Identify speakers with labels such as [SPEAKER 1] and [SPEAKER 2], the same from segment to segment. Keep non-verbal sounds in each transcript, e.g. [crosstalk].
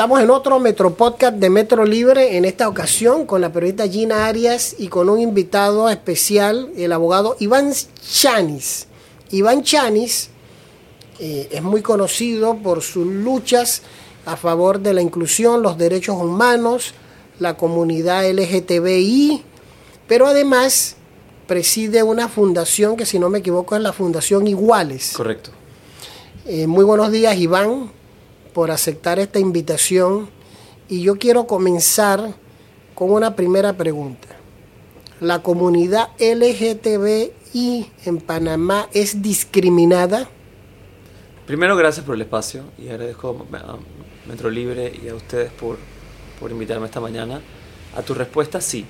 [SPEAKER 1] Estamos en otro Metro Podcast de Metro Libre, en esta ocasión con la periodista Gina Arias y con un invitado especial, el abogado Iván Chanis. Iván Chanis eh, es muy conocido por sus luchas a favor de la inclusión, los derechos humanos, la comunidad LGTBI, pero además preside una fundación que si no me equivoco es la Fundación Iguales.
[SPEAKER 2] Correcto.
[SPEAKER 1] Eh, muy buenos días Iván por aceptar esta invitación y yo quiero comenzar con una primera pregunta. ¿La comunidad LGTBI en Panamá es discriminada?
[SPEAKER 2] Primero, gracias por el espacio y agradezco a Metro Libre y a ustedes por, por invitarme esta mañana. A tu respuesta, sí,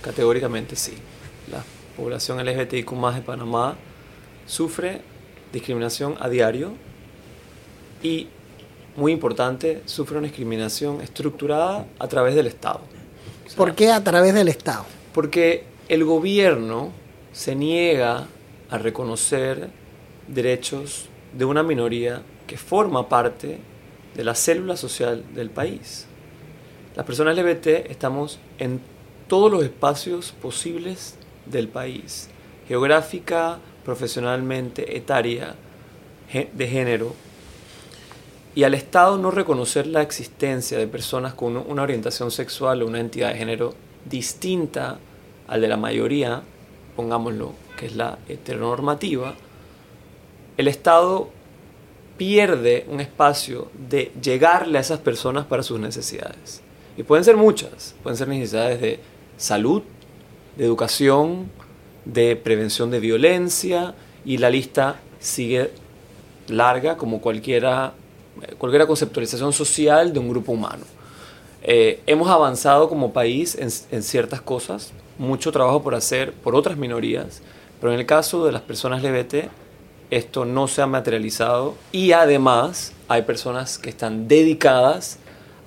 [SPEAKER 2] categóricamente sí. La población LGTBIQ de Panamá sufre discriminación a diario y muy importante, sufre una discriminación estructurada a través del Estado.
[SPEAKER 1] ¿Por qué a través del Estado?
[SPEAKER 2] Porque el gobierno se niega a reconocer derechos de una minoría que forma parte de la célula social del país. Las personas LGBT estamos en todos los espacios posibles del país, geográfica, profesionalmente, etaria, de género, y al Estado no reconocer la existencia de personas con una orientación sexual o una entidad de género distinta al de la mayoría, pongámoslo, que es la heteronormativa, el Estado pierde un espacio de llegarle a esas personas para sus necesidades. Y pueden ser muchas, pueden ser necesidades de salud, de educación, de prevención de violencia, y la lista sigue larga como cualquiera cualquier conceptualización social de un grupo humano. Eh, hemos avanzado como país en, en, ciertas cosas, mucho trabajo por hacer por otras minorías, pero en el caso de las personas LGBT esto no se ha materializado y además hay personas que están dedicadas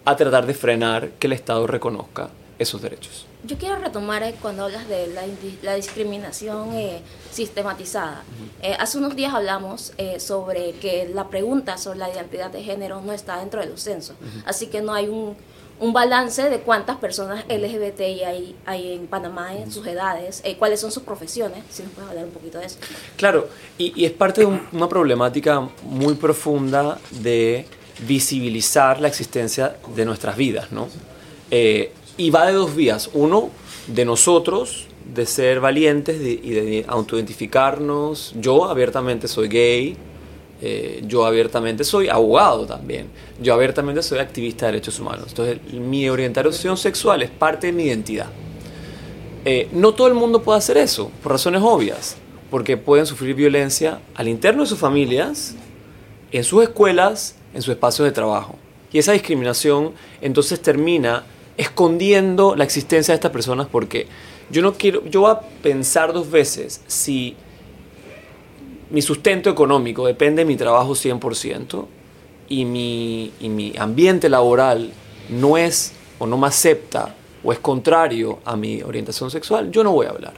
[SPEAKER 2] a tratar de frenar que el Estado reconozca esos derechos.
[SPEAKER 3] Yo quiero retomar eh, cuando hablas de la, discriminación eh, sistematizada. Eh, hace unos días hablamos sobre que la pregunta sobre la identidad de género no está dentro de los censos, así que no hay un, balance de cuántas personas LGBTI hay, hay en Panamá en sus edades, cuáles son sus profesiones, si nos puedes hablar un poquito de eso.
[SPEAKER 2] Claro, y, es parte de una problemática muy profunda de visibilizar la existencia de nuestras vidas, ¿no? Y va de dos vías. Uno, de nosotros, de ser valientes y de autoidentificarnos. Yo abiertamente soy gay, eh, yo abiertamente soy abogado también, yo abiertamente soy activista de derechos humanos. Entonces, mi orientación sexual es parte de mi identidad. Eh, no todo el mundo puede hacer eso, por razones obvias, porque pueden sufrir violencia al interno de sus familias, en sus escuelas, en sus espacios de trabajo. Y esa discriminación entonces termina escondiendo la existencia de estas personas porque yo no quiero, yo voy a pensar dos veces si mi sustento económico depende de mi trabajo 100% y mi, y mi ambiente laboral no es o no me acepta o es contrario a mi orientación sexual, yo no voy a hablar,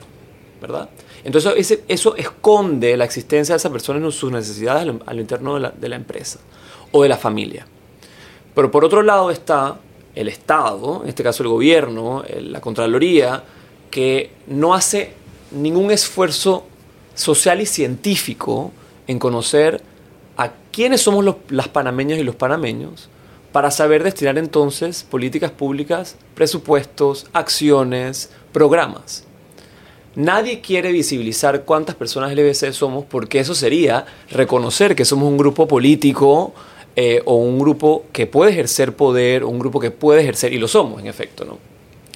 [SPEAKER 2] ¿verdad? Entonces eso esconde la existencia de esa persona en sus necesidades a lo interno de la, de la empresa o de la familia. Pero por otro lado está el Estado, en este caso el gobierno, la Contraloría, que no hace ningún esfuerzo social y científico en conocer a quiénes somos los, las panameñas y los panameños para saber destinar entonces políticas públicas, presupuestos, acciones, programas. Nadie quiere visibilizar cuántas personas LBC somos porque eso sería reconocer que somos un grupo político eh, o un grupo que puede ejercer poder, un grupo que puede ejercer, y lo somos en efecto, ¿no?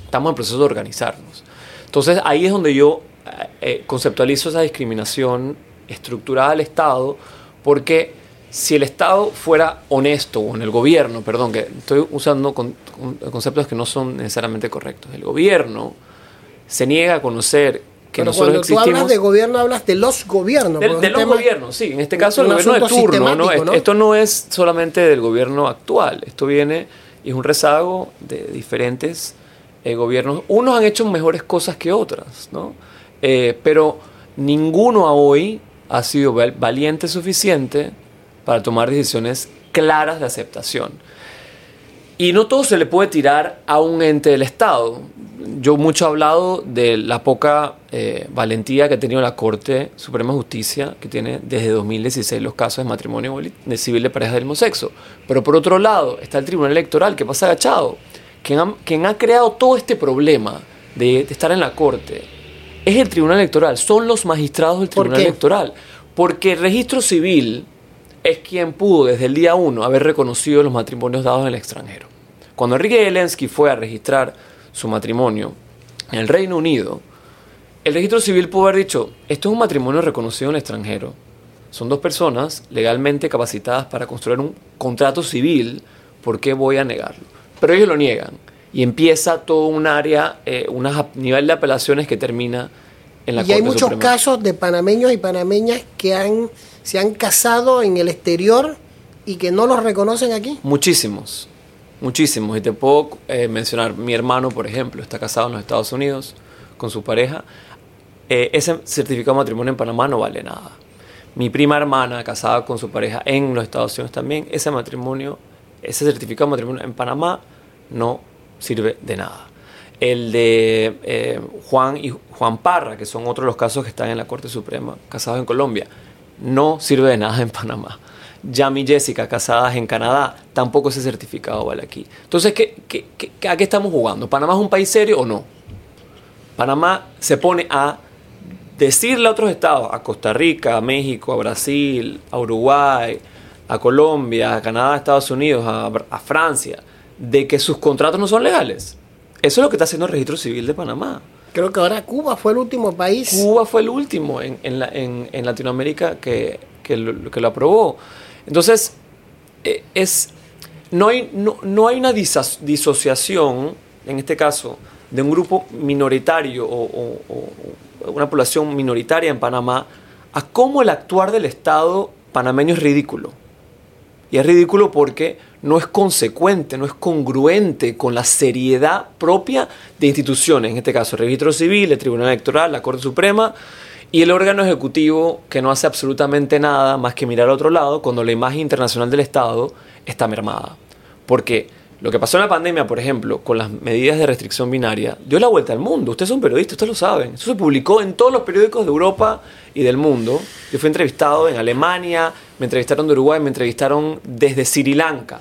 [SPEAKER 2] Estamos en proceso de organizarnos. Entonces ahí es donde yo eh, eh, conceptualizo esa discriminación estructurada del Estado, porque si el Estado fuera honesto, o en el gobierno, perdón, que estoy usando conceptos que no son necesariamente correctos, el gobierno se niega a conocer
[SPEAKER 1] pero cuando tú hablas de gobierno, hablas de los gobiernos.
[SPEAKER 2] De, los gobiernos, sí. En este caso, el gobierno de turno. ¿no? Esto no es solamente del gobierno actual. Esto viene y es un rezago de diferentes eh, gobiernos. Unos han hecho mejores cosas que otras, ¿no? Eh, pero ninguno a hoy ha sido valiente suficiente para tomar decisiones claras de aceptación. Y no todo se le puede tirar a un ente del Estado. Yo mucho he hablado de la poca eh, valentía que ha tenido la Corte Suprema de Justicia, que tiene desde 2016 los casos de matrimonio de civil de parejas del mismo sexo. Pero por otro lado está el Tribunal Electoral, que pasa agachado. Quien ha, quien ha creado todo este problema de, de estar en la Corte es el Tribunal Electoral, son los magistrados del
[SPEAKER 1] ¿Por
[SPEAKER 2] Tribunal? Electoral. Porque el registro civil es quien pudo desde el día uno haber reconocido los matrimonios dados en el extranjero. Cuando Enrique Zelensky fue a registrar su matrimonio en el Reino Unido, el registro civil pudo haber dicho, esto es un matrimonio reconocido en el extranjero. Son dos personas legalmente capacitadas para construir un contrato civil, ¿por qué voy a negarlo? Pero ellos lo niegan y empieza todo un área, eh, un nivel de apelaciones que termina en la
[SPEAKER 1] y hay muchos
[SPEAKER 2] Suprema.
[SPEAKER 1] casos de panameños y panameñas que han, se han casado en el exterior y que no los reconocen aquí.
[SPEAKER 2] Muchísimos, muchísimos. Y te puedo eh, mencionar, mi hermano, por ejemplo, está casado en los Estados Unidos con su pareja. Eh, ese certificado de matrimonio en Panamá no vale nada. Mi prima hermana, casada con su pareja en los Estados Unidos también, ese matrimonio, ese certificado de matrimonio en Panamá no sirve de nada. El de eh, Juan y Juan Parra, que son otros los casos que están en la Corte Suprema, casados en Colombia, no sirve de nada en Panamá. Yami y Jessica, casadas en Canadá, tampoco ese certificado vale aquí. Entonces, ¿qué, qué, qué- ¿a qué estamos jugando? ¿Panamá es un país serio o no? Panamá se pone a decirle a otros estados, a Costa Rica, a México, a Brasil, a Uruguay, a Colombia, a Canadá, a Estados Unidos, a Francia, de que sus contratos no son legales. Eso es lo que está haciendo el registro civil de Panamá.
[SPEAKER 1] Creo que ahora Cuba fue el último país.
[SPEAKER 2] Cuba fue el último en, en la- en- en Latinoamérica que, que lo, que lo aprobó. Entonces, eh, es, no, hay, no, no hay una disociación, en este caso, de un grupo minoritario o, o- o- o una población minoritaria en Panamá a cómo el actuar del Estado panameño es ridículo. Y es ridículo porque no es consecuente, no es congruente con la seriedad propia de instituciones, en este caso el Registro Civil, el Tribunal Electoral, la Corte Suprema y el órgano ejecutivo que no hace absolutamente nada más que mirar a otro lado cuando la imagen internacional del Estado está mermada. Porque lo que pasó en la pandemia, por ejemplo, con las medidas de restricción binaria, dio la vuelta al mundo. Ustedes son periodistas, ustedes lo saben. Eso se publicó en todos los periódicos de Europa y del mundo. Yo fui entrevistado en Alemania, me entrevistaron de Uruguay, me entrevistaron desde Sri Lanka.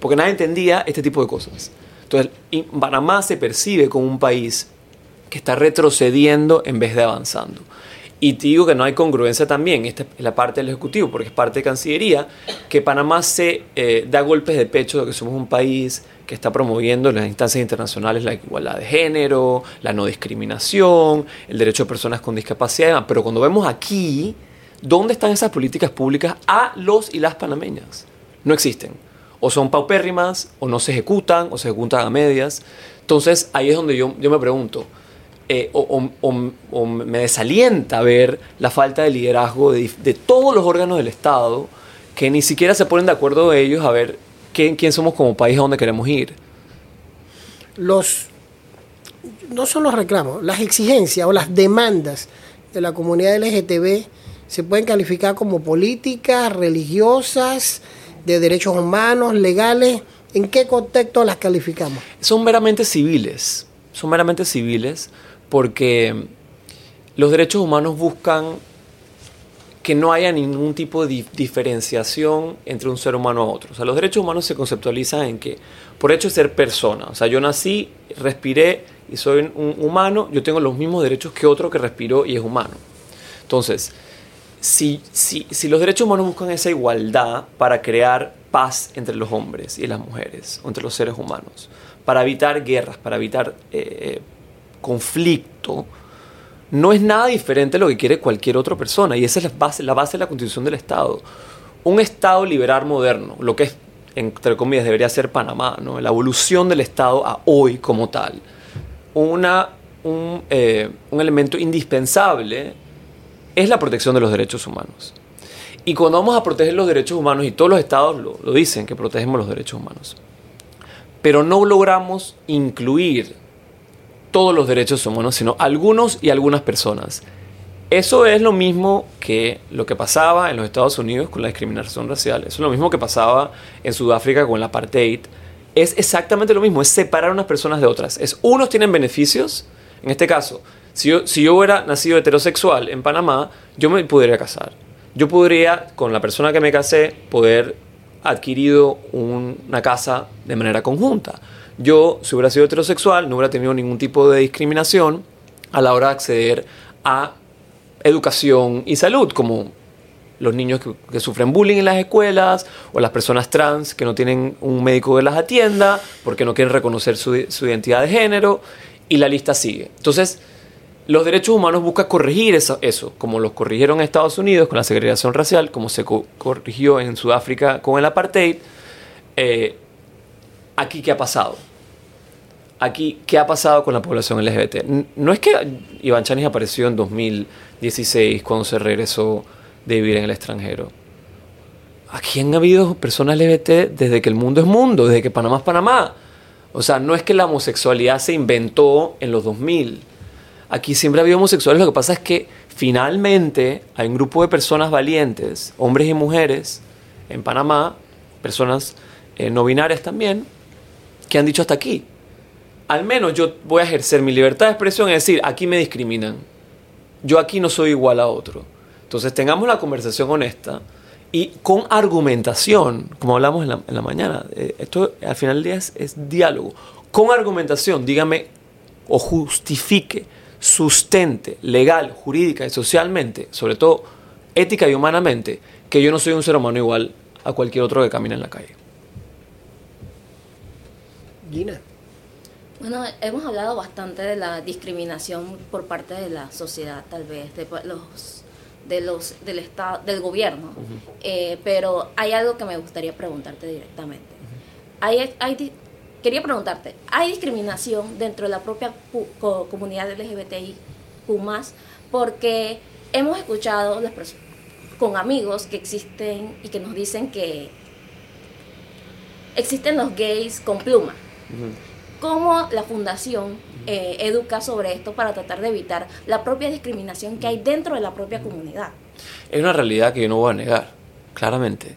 [SPEAKER 2] Porque nadie entendía este tipo de cosas. Entonces, Panamá se percibe como un país que está retrocediendo en vez de avanzando. Y te digo que no hay congruencia también, esta es la parte del Ejecutivo, porque es parte de Cancillería, que Panamá se eh, da golpes de pecho de que somos un país que está promoviendo en las instancias internacionales la igualdad de género, la no discriminación, el derecho de personas con discapacidad, pero cuando vemos aquí, ¿dónde están esas políticas públicas a los y las panameñas? No existen. O son paupérrimas, o no se ejecutan, o se ejecutan a medias. Entonces ahí es donde yo, yo me pregunto, eh, o, o- o- me desalienta ver la falta de liderazgo de, de todos los órganos del Estado que ni siquiera se ponen de acuerdo ellos a ver quién, quién somos como país, a dónde queremos ir.
[SPEAKER 1] Los no son los reclamos, las exigencias o las demandas de la comunidad LGTB se pueden calificar como políticas, religiosas, de derechos humanos, legales. ¿En qué contexto las calificamos?
[SPEAKER 2] Son meramente civiles, son meramente civiles porque los derechos humanos buscan que no haya ningún tipo de di- diferenciación entre un ser humano a otro. O sea, los derechos humanos se conceptualizan en que, por hecho de ser persona, o sea, yo nací, respiré y soy un humano, yo tengo los mismos derechos que otro que respiró y es humano. Entonces, si, si, los derechos humanos buscan esa igualdad para crear paz entre los hombres y las mujeres, entre los seres humanos, para evitar guerras, para evitar eh, conflicto, no es nada diferente a lo que quiere cualquier otra persona. Y esa es la base, la base de la constitución del Estado. Un Estado liberal moderno, lo que es, entre comillas, debería ser Panamá, ¿no? la evolución del Estado a hoy como tal. Una, un, eh, un elemento indispensable es la protección de los derechos humanos. Y cuando vamos a proteger los derechos humanos, y todos los estados lo, lo dicen, que protegemos los derechos humanos, pero no logramos incluir todos los derechos humanos, sino algunos y algunas personas. Eso es lo mismo que lo que pasaba en los Estados Unidos con la discriminación racial. Eso es lo mismo que pasaba en Sudáfrica con el apartheid es exactamente lo mismo, es separar unas personas de otras. Es unos tienen beneficios, en este caso, si yo, si hubiera nacido heterosexual en Panamá, yo me podría casar. Yo podría, con la persona que me casé, poder adquirido una casa de manera conjunta. Yo, si hubiera sido heterosexual, no hubiera tenido ningún tipo de discriminación a la hora de acceder a educación y salud, como los niños que, sufren bullying en las escuelas o las personas trans que no tienen un médico que las atienda porque no quieren reconocer su, identidad de género y la lista sigue. Entonces, los derechos humanos buscan corregir eso, como los corrigieron en Estados Unidos con la segregación racial, como se corrigió en Sudáfrica con el apartheid. Eh, aquí, ¿qué ha pasado? Aquí, ¿qué ha pasado con la población LGBT? No es que Iván Chanis apareció en 2016 cuando se regresó de vivir en el extranjero. Aquí han habido personas LGBT desde que el mundo es mundo, desde que Panamá es Panamá. O sea, no es que la homosexualidad se inventó en los 2000. Aquí siempre ha habido homosexuales. Lo que pasa es que finalmente hay un grupo de personas valientes, hombres y mujeres, en Panamá, personas eh, no binarias también, que han dicho hasta aquí. Al menos yo voy a ejercer mi libertad de expresión y decir, aquí me discriminan. Yo aquí no soy igual a otro. Entonces tengamos la conversación honesta y con argumentación, como hablamos en la, mañana. Eh, esto al final del día es, diálogo. Con argumentación, dígame o justifique, sustente legal, jurídica y socialmente, sobre todo ética y humanamente, que yo no soy un ser humano igual a cualquier otro que camina en la calle.
[SPEAKER 1] Gina.
[SPEAKER 3] Bueno, hemos hablado bastante de la discriminación por parte de la sociedad, tal vez, de los de los, del, estado, del gobierno. Eh, pero hay algo que me gustaría preguntarte directamente. hay, hay, quería preguntarte, ¿hay discriminación dentro de la propia comunidad LGBTI más? Porque hemos escuchado con amigos que existen y que nos dicen que existen los gays con pluma. ¿Cómo la fundación eh, educa sobre esto para tratar de evitar la propia discriminación que hay dentro de la propia comunidad.
[SPEAKER 2] Es una realidad que yo no voy a negar, claramente.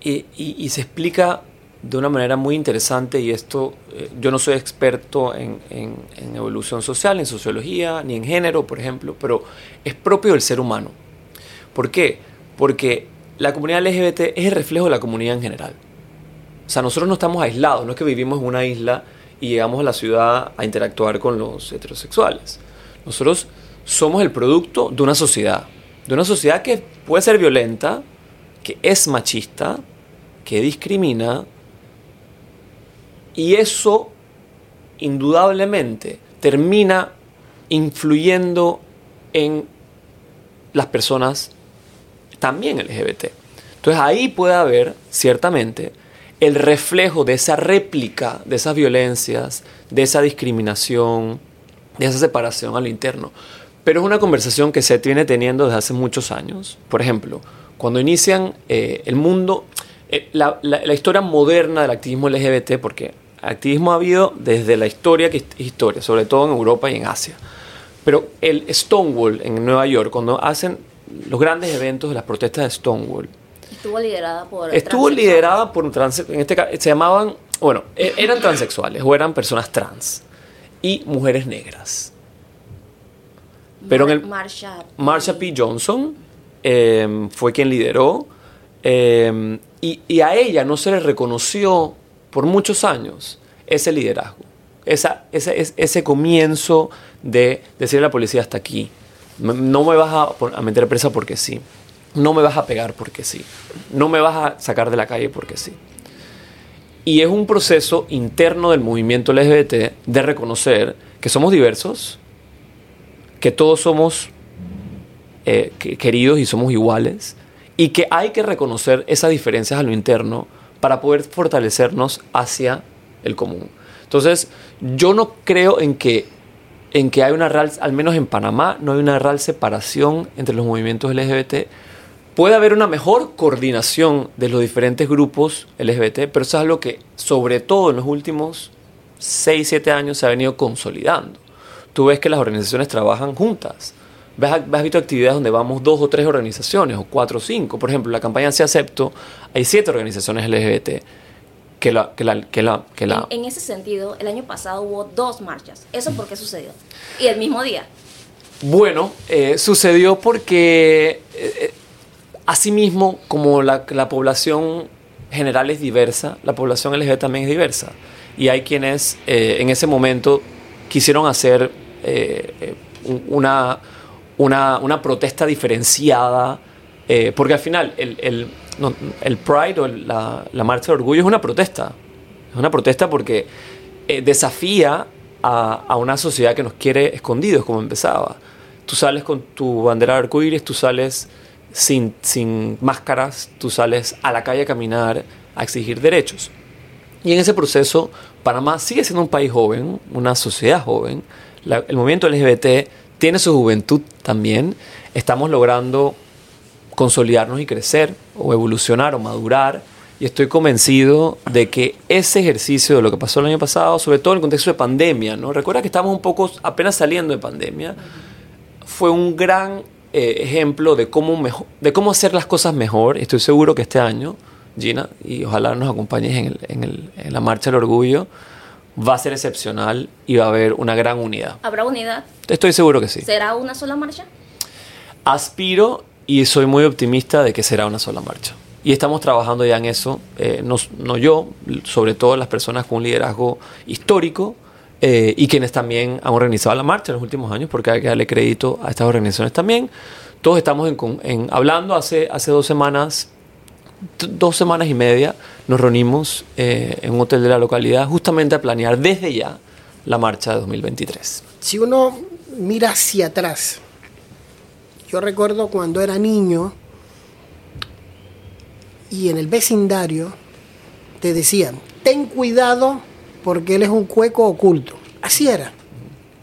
[SPEAKER 2] Y, se explica de una manera muy interesante y esto, eh, yo no soy experto en, evolución social, en sociología, ni en género, por ejemplo, pero es propio del ser humano. ¿Por qué? Porque la comunidad LGBT es el reflejo de la comunidad en general. O sea, nosotros no estamos aislados, no es que vivimos en una isla y llegamos a la ciudad a interactuar con los heterosexuales. Nosotros somos el producto de una sociedad, de una sociedad que puede ser violenta, que es machista, que discrimina, y eso indudablemente termina influyendo en las personas también LGBT. Entonces ahí puede haber, ciertamente, el reflejo de esa réplica, de esas violencias, de esa discriminación, de esa separación al interno. Pero es una conversación que se viene teniendo desde hace muchos años. Por ejemplo, cuando inician eh, el mundo, eh, la, historia moderna del activismo LGBT, porque activismo ha habido desde la historia que es historia, sobre todo en Europa y en Asia. Pero el Stonewall en Nueva York, cuando hacen los grandes eventos de las protestas de Stonewall,
[SPEAKER 3] Estuvo liderada por.
[SPEAKER 2] Estuvo liderada por trans. En este caso, se llamaban. Bueno, e-, eran transexuales o eran personas trans. Y mujeres negras. Pero en el.
[SPEAKER 3] Marsha
[SPEAKER 2] P. Marsha P. Johnson em, fue quien lideró. Em, y, y, a ella no se le reconoció por muchos años ese liderazgo. Esa, ese, ese comienzo de decirle a la policía hasta aquí. No me vas a, meter presa porque sí no me vas a pegar porque sí, no me vas a sacar de la calle porque sí. Y es un proceso interno del movimiento LGBT de reconocer que somos diversos, que todos somos eh, queridos y somos iguales, y que hay que reconocer esas diferencias a lo interno para poder fortalecernos hacia el común. Entonces, yo no creo en que, en que hay una real, al menos en Panamá, no hay una real separación entre los movimientos LGBT Puede haber una mejor coordinación de los diferentes grupos LGBT, pero eso es algo que sobre todo en los últimos 6, 7 años se ha venido consolidando. Tú ves que las organizaciones trabajan juntas. ¿Has visto actividades donde vamos dos o tres organizaciones, o cuatro o cinco? Por ejemplo, la campaña Se Acepto, hay siete organizaciones LGBT que la... Que la, que la, que la
[SPEAKER 3] En, en ese sentido, el año pasado hubo dos marchas. ¿Eso por qué sucedió? Y el mismo día.
[SPEAKER 2] Bueno, eh, sucedió porque eh, eh, asimismo, como la, la población general es diversa, la población LGBT también es diversa. Y hay quienes eh, en ese momento quisieron hacer eh, un- una, una, una protesta diferenciada, eh, porque al final el, el, el Pride o la, la Marcha de Orgullo es una protesta. Es una protesta porque eh, desafía a, a una sociedad que nos quiere escondidos, como empezaba. Tú sales con tu bandera de arcoíris, tú sales sin, sin máscaras, tú sales a la calle a caminar, a exigir derechos. Y en ese proceso, Panamá sigue siendo un país joven, una sociedad joven. El movimiento LGBT tiene su juventud también. Estamos logrando consolidarnos y crecer, o evolucionar, o madurar. Y estoy convencido de que ese ejercicio de lo que pasó el año pasado, sobre todo en el contexto de pandemia, ¿no? Recuerda que estamos un poco apenas saliendo de pandemia, fue un gran eh, ejemplo de cómo, de cómo hacer las cosas mejor. Estoy seguro que este año, Gina, y ojalá nos acompañes en, el- en el- en la Marcha del Orgullo, va a ser excepcional y va a haber una gran unidad.
[SPEAKER 3] ¿Habrá unidad?
[SPEAKER 2] Estoy seguro que sí.
[SPEAKER 3] ¿Será una sola marcha?
[SPEAKER 2] Aspiro y soy muy optimista de que será una sola marcha. Y estamos trabajando ya en eso, eh, no, no yo, sobre todo las personas con un liderazgo histórico eh, y quienes también han organizado la marcha en los últimos años, porque hay que darle crédito a estas organizaciones también. Todos estamos en, en- hablando hace, hace dos semanas, dos semanas y media, nos reunimos eh, en un hotel de la localidad justamente a planear desde ya la marcha de 2023.
[SPEAKER 1] Si uno mira hacia atrás, yo recuerdo cuando era niño y en el vecindario te decían, ten cuidado porque él es un cueco oculto. Así era,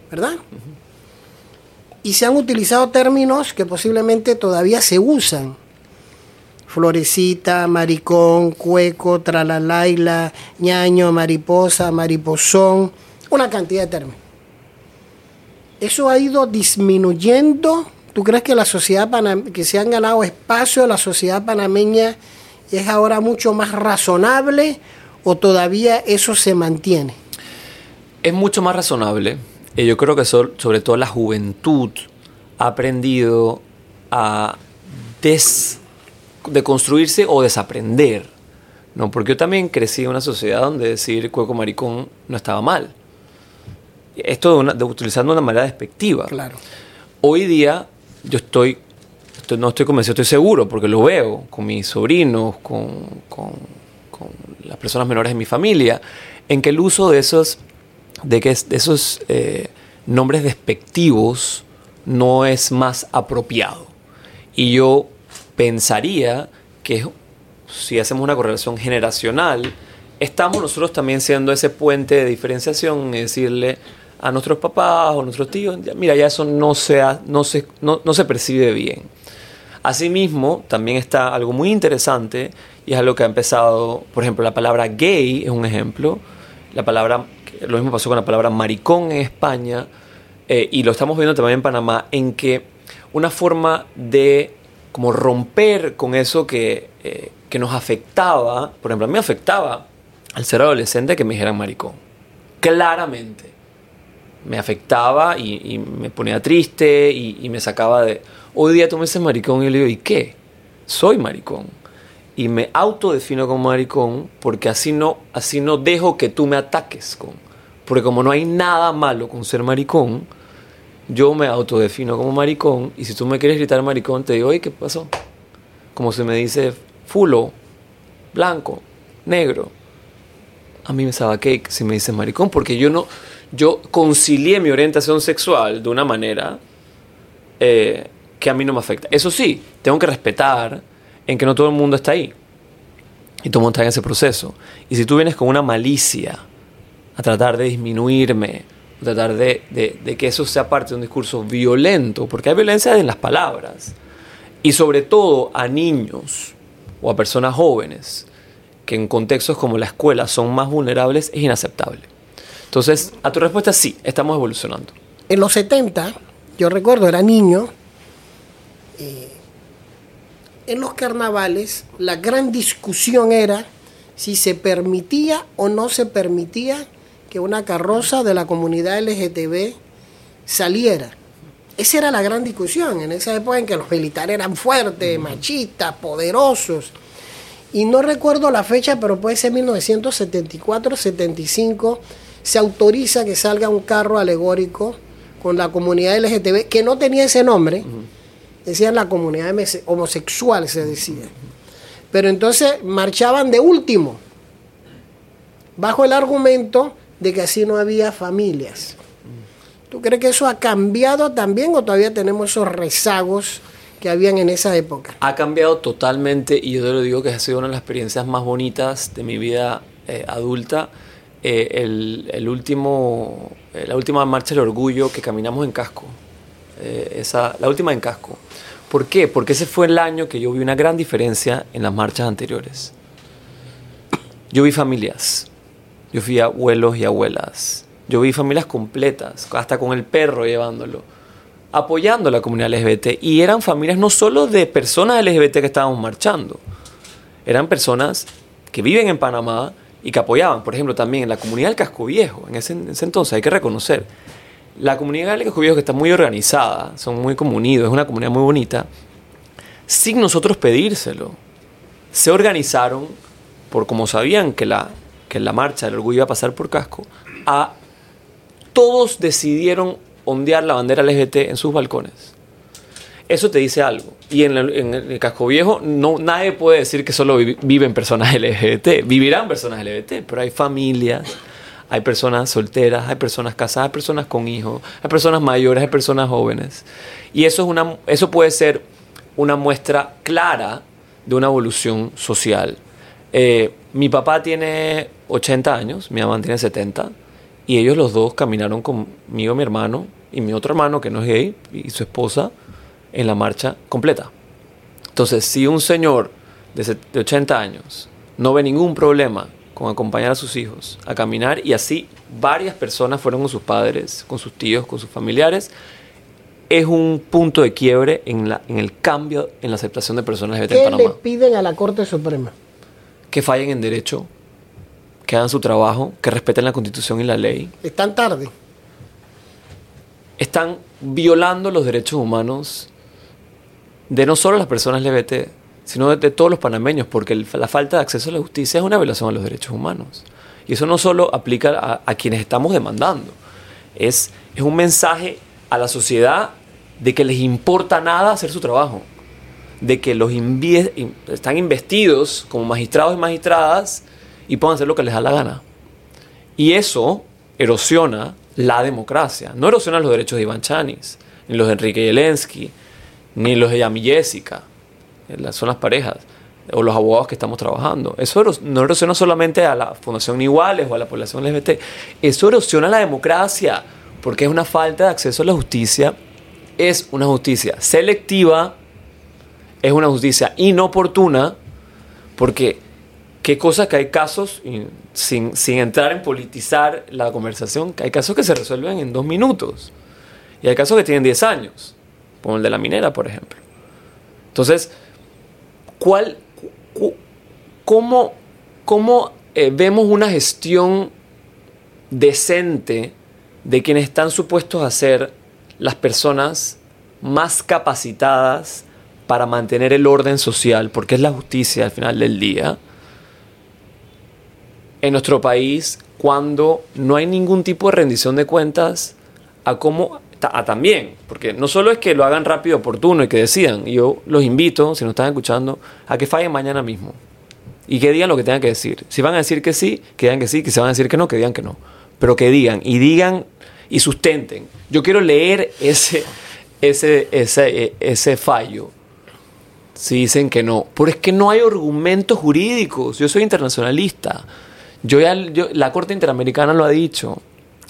[SPEAKER 1] ¿verdad? Y se han utilizado términos que posiblemente todavía se usan. Florecita, maricón, cueco, tralalaila, ñaño, mariposa, mariposón, una cantidad de términos. Eso ha ido disminuyendo. ¿Tú crees que la sociedad que se han ganado espacio, la sociedad panameña es ahora mucho más razonable o todavía eso se mantiene?
[SPEAKER 2] Es mucho más razonable. Y yo creo que so- sobre todo la juventud ha aprendido a des- deconstruirse o desaprender. ¿no? Porque yo también crecí en una sociedad donde decir cueco maricón no estaba mal. Esto de una- de utilizando de una manera despectiva.
[SPEAKER 1] Claro.
[SPEAKER 2] Hoy día yo estoy, estoy- no estoy convencido, estoy seguro, porque lo veo con mis sobrinos, con, con- con las personas menores de mi familia, en que el uso de esos, de que es- de esos eh, nombres despectivos no es más apropiado. Y yo pensaría que si hacemos una correlación generacional, estamos nosotros también siendo ese puente de diferenciación y decirle a nuestros papás o nuestros tíos, "Ya, mira, ya eso no no se, no, no se percibe bien. Asimismo, también está algo muy interesante y es algo que ha empezado, por ejemplo, la palabra gay es un ejemplo, la palabra, lo mismo pasó con la palabra maricón en España eh, y lo estamos viendo también en Panamá, en que una forma de como romper con eso que, eh, que nos afectaba, por ejemplo, a mí me afectaba al ser adolescente que me dijeran maricón, claramente me afectaba y, me ponía triste y, y me sacaba de... Hoy día tú me dices maricón y yo le digo, ¿y qué? Soy maricón. Y me autodefino como maricón porque así no, así no dejo que tú me ataques con... Porque como no hay nada malo con ser maricón, yo me autodefino como maricón y si tú me quieres gritar maricón te digo, oye, ¿qué pasó? Como se me dice fulo, blanco, negro. A mí me sabe cake si me dices maricón porque yo no yo concilié mi orientación sexual de una manera eh, que a mí no me afecta. Eso sí, tengo que respetar en que no todo el mundo está ahí. Y todo el en ese proceso. Y si tú vienes con una malicia a tratar de disminuirme, tratar de, de- que eso sea parte de un discurso violento, porque hay violencia en las palabras, y sobre todo a niños o a personas jóvenes que en contextos como la escuela son más vulnerables, es inaceptable. Entonces, a tu respuesta, sí, estamos evolucionando.
[SPEAKER 1] En los 70, yo recuerdo, era niño, eh, en los carnavales la gran discusión era si se permitía o no se permitía que una carroza de la comunidad LGTB saliera. Esa era la gran discusión en esa época en que los militares eran fuertes, machistas, poderosos. Y no recuerdo la fecha, pero puede ser 1974-75, se autoriza que salga un carro alegórico con la comunidad LGTB, que no tenía ese nombre, decían la comunidad homosexual, se decía. Pero entonces marchaban de último, bajo el argumento de que así no había familias. ¿Tú crees que eso ha cambiado también o todavía tenemos esos rezagos que habían en esa época?
[SPEAKER 2] Ha cambiado totalmente y yo te lo digo que ha sido una de las experiencias más bonitas de mi vida eh, adulta. Eh, el, último, eh, la última marcha del orgullo que caminamos en casco, esa, la última en casco. ¿Por qué? Porque ese fue el año que yo vi una gran diferencia en las marchas anteriores. Yo vi familias, yo vi abuelos y abuelas, yo vi familias completas, hasta con el perro llevándolo, apoyando a la comunidad LGBT. Y eran familias no solo de personas LGBT que estábamos marchando, eran personas que viven en Panamá y que apoyaban, por ejemplo, también en la comunidad del Casco Viejo, en ese, entonces hay que reconocer. La comunidad del Casco Viejo que está muy organizada, son muy comunidos, es una comunidad muy bonita, sin nosotros pedírselo. Se organizaron por como sabían que la, que la marcha del orgullo iba a pasar por casco, a todos decidieron ondear la bandera LGBT en sus balcones. Eso te dice algo. Y en, el casco viejo no, nadie puede decir que solo viven personas LGBT. Vivirán personas LGBT, pero hay familias, hay personas solteras, hay personas casadas, hay personas con hijos, hay personas mayores, hay personas jóvenes. Y eso, es una, eso puede ser una muestra clara de una evolución social. Eh, mi papá tiene 80 años, mi mamá tiene 70 y ellos los dos caminaron conmigo, mi hermano, y mi otro hermano, que no es gay, y su esposa, en la marcha completa. Entonces, si un señor de 80 años no ve ningún problema con acompañar a sus hijos a caminar, y así varias personas fueron con sus padres, con sus tíos, con sus familiares, es un punto de quiebre en, la, en el cambio en la aceptación de personas
[SPEAKER 1] LGBT en Panamá. ¿Qué le piden a la Corte Suprema?
[SPEAKER 2] Que fallen en derecho, que hagan su trabajo, que respeten la constitución y la ley.
[SPEAKER 1] Están tarde.
[SPEAKER 2] Están violando los derechos humanos de no solo las personas LGBT, sino de, todos los panameños, porque la falta de acceso a la justicia es una violación a los derechos humanos. Y eso no solo aplica a, quienes estamos demandando, es, es un mensaje a la sociedad de que les importa nada hacer su trabajo, de que los están investidos como magistrados y magistradas y puedan hacer lo que les da la gana. Y eso erosiona la democracia. No erosiona los derechos de Iván Chanis, ni los de Enrique Zelensky, ni los de Yami Jessica. Son las parejas o los abogados que estamos trabajando. Eso no erosiona solamente a la Fundación Iguales o a la población LGBT. Eso erosiona la democracia porque es una falta de acceso a la justicia. Es una justicia selectiva, es una justicia inoportuna, porque qué cosa que hay casos, sin, entrar en politizar la conversación, que hay casos que se resuelven en dos minutos. Y hay casos que tienen 10 años, como el de la minera, por ejemplo. Entonces, ¿cuál, ¿cómo, cómo eh, vemos una gestión decente de quienes están supuestos a ser las personas más capacitadas para mantener el orden social, porque es la justicia al final del día? En nuestro país cuando no hay ningún tipo de rendición de cuentas a cómo a también, porque no solo es que lo hagan rápido, oportuno y que decidan, yo los invito, si nos están escuchando, a que fallen mañana mismo y que digan lo que tengan que decir. Si van a decir que sí, que digan que sí, que se van a decir que no, que digan que no, pero que digan y digan y sustenten. Yo quiero leer ese, ese, ese, ese fallo si dicen que no, pero es que no hay argumentos jurídicos, yo soy internacionalista. Yo ya, la Corte Interamericana lo ha dicho,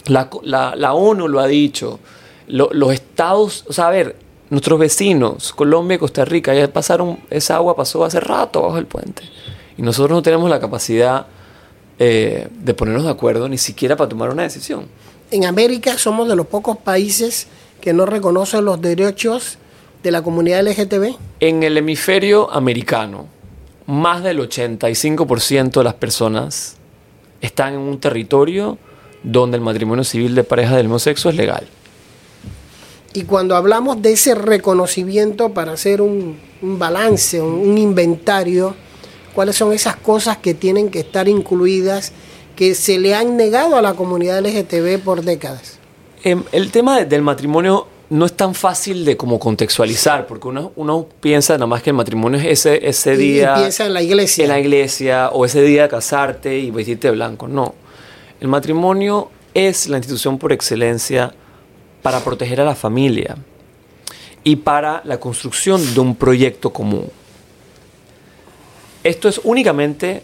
[SPEAKER 2] la, la, ONU lo ha dicho, los estados, o sea, a ver, nuestros vecinos, Colombia y Costa Rica, ya pasaron, esa agua pasó hace rato bajo el puente. Y nosotros no tenemos la capacidad eh, de ponernos de acuerdo ni siquiera para tomar una decisión.
[SPEAKER 1] En América somos de los pocos países que no reconocen los derechos de la comunidad LGTB.
[SPEAKER 2] En el hemisferio americano, más del 85% de las personas están en un territorio donde el matrimonio civil de pareja del mismo sexo es legal.
[SPEAKER 1] Y cuando hablamos de ese reconocimiento para hacer un, un balance, un, un inventario, ¿cuáles son esas cosas que tienen que estar incluidas que se le han negado a la comunidad LGTB por décadas?
[SPEAKER 2] Em, el tema de- del matrimonio no es tan fácil de como contextualizar, porque uno, uno piensa nada más que el matrimonio es ese, ese día
[SPEAKER 1] y piensa en la iglesia.
[SPEAKER 2] en la iglesia o ese día de casarte y vestirte de blanco. No. El matrimonio es la institución por excelencia para proteger a la familia y para la construcción de un proyecto común. Esto es únicamente